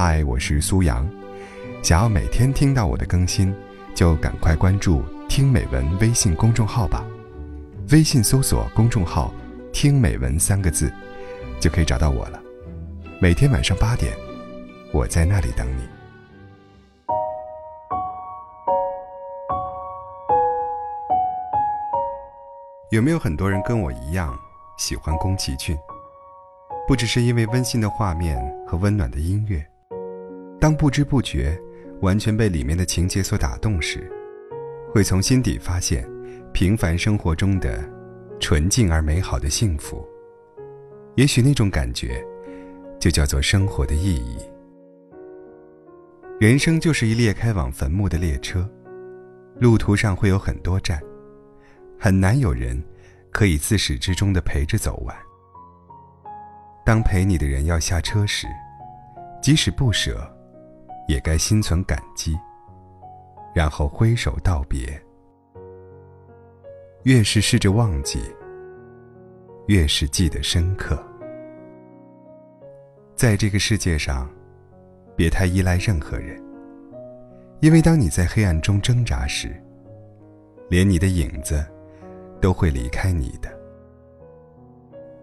嗨，我是苏阳。想要每天听到我的更新，就赶快关注“听美文”微信公众号吧。微信搜索公众号“听美文”三个字，就可以找到我了。每天晚上八点，我在那里等你。有没有很多人跟我一样喜欢宫崎骏？不只是因为温馨的画面和温暖的音乐，当不知不觉完全被里面的情节所打动时，会从心底发现平凡生活中的纯净而美好的幸福。也许那种感觉，就叫做生活的意义。人生就是一列开往坟墓的列车，路途上会有很多站，很难有人可以自始至终的陪着走完。当陪你的人要下车时，即使不舍，也该心存感激，然后挥手道别。越是试着忘记，越是记得深刻。在这个世界上，别太依赖任何人，因为当你在黑暗中挣扎时，连你的影子都会离开你的。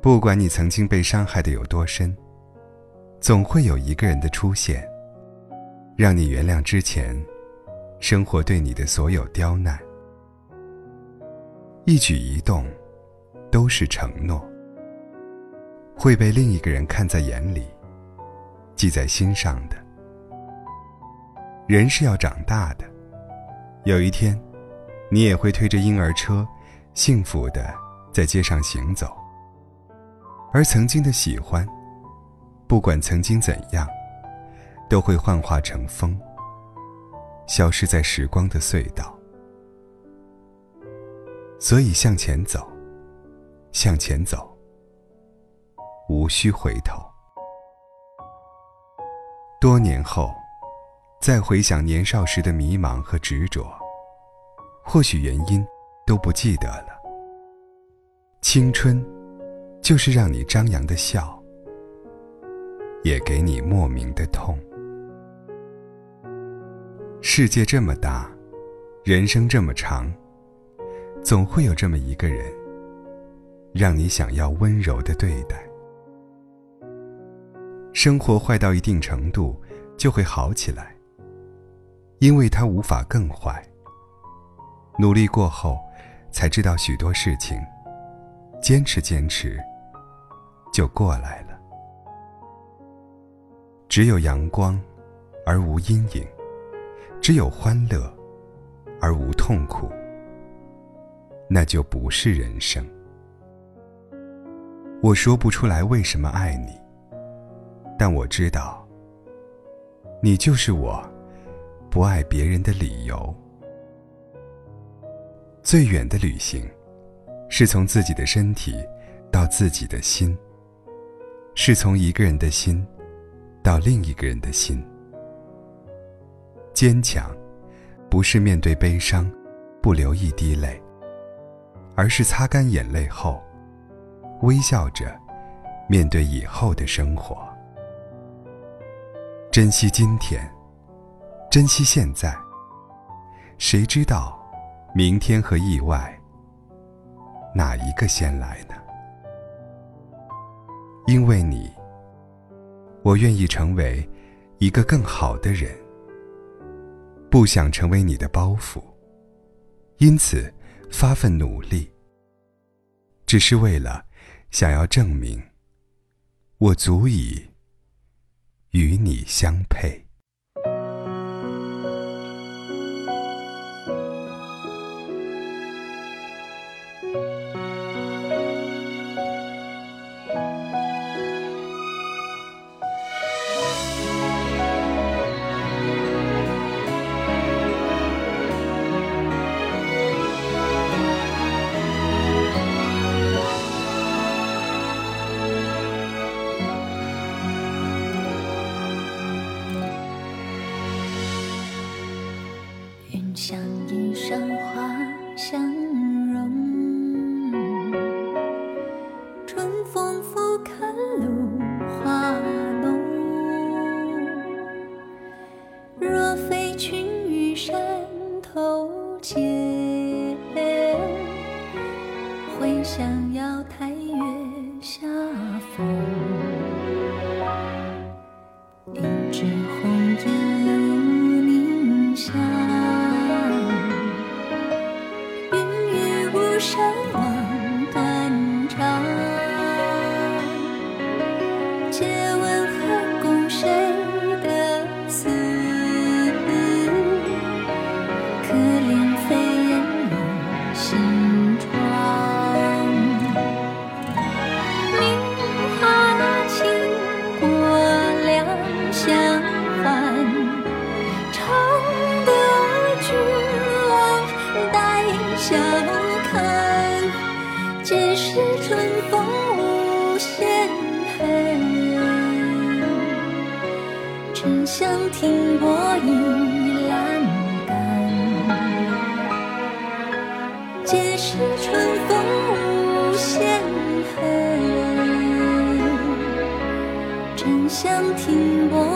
不管你曾经被伤害的有多深，总会有一个人的出现，让你原谅之前生活对你的所有刁难。一举一动都是承诺，会被另一个人看在眼里，记在心上的。人是要长大的，有一天，你也会推着婴儿车，幸福的在街上行走。而曾经的喜欢，不管曾经怎样，都会幻化成风，消失在时光的隧道。所以向前走，向前走，无需回头。多年后，再回想年少时的迷茫和执着，或许原因都不记得了。青春。就是让你张扬的笑，也给你莫名的痛。世界这么大，人生这么长，总会有这么一个人，让你想要温柔的对待。生活坏到一定程度，就会好起来，因为它无法更坏。努力过后，才知道许多事情，坚持坚持。就过来了。只有阳光，而无阴影；只有欢乐，而无痛苦。那就不是人生。我说不出来为什么爱你，但我知道，你就是我不爱别人的理由。最远的旅行，是从自己的身体到自己的心。是从一个人的心，到另一个人的心。坚强，不是面对悲伤，不流一滴泪，而是擦干眼泪后，微笑着面对以后的生活。珍惜今天，珍惜现在。谁知道，明天和意外，哪一个先来呢？因为你，我愿意成为一个更好的人，不想成为你的包袱，因此发奋努力，只是为了想要证明，我足以与你相配。春谢。沉香停泊一阑干，皆是春风无限恨。沉香停泊。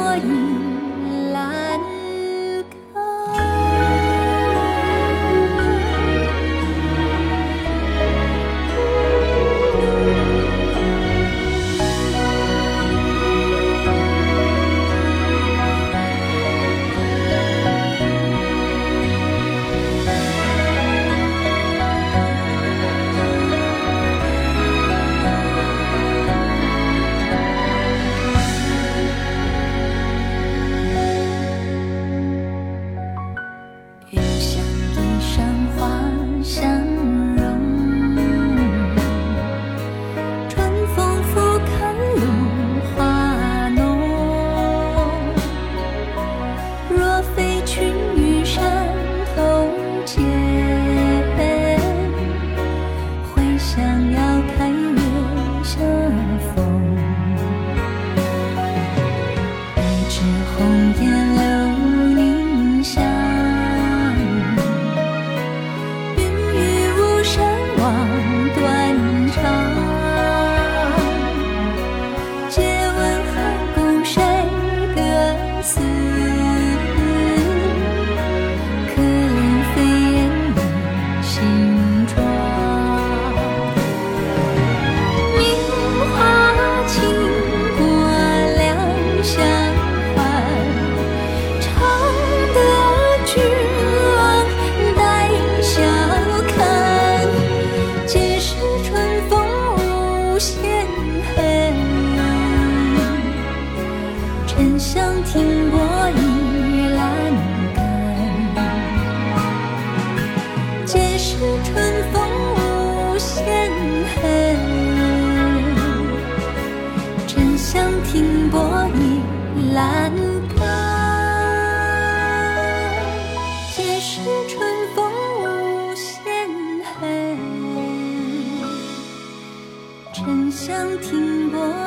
停泊倚栏杆，皆是春风无限恨。沉香停泊。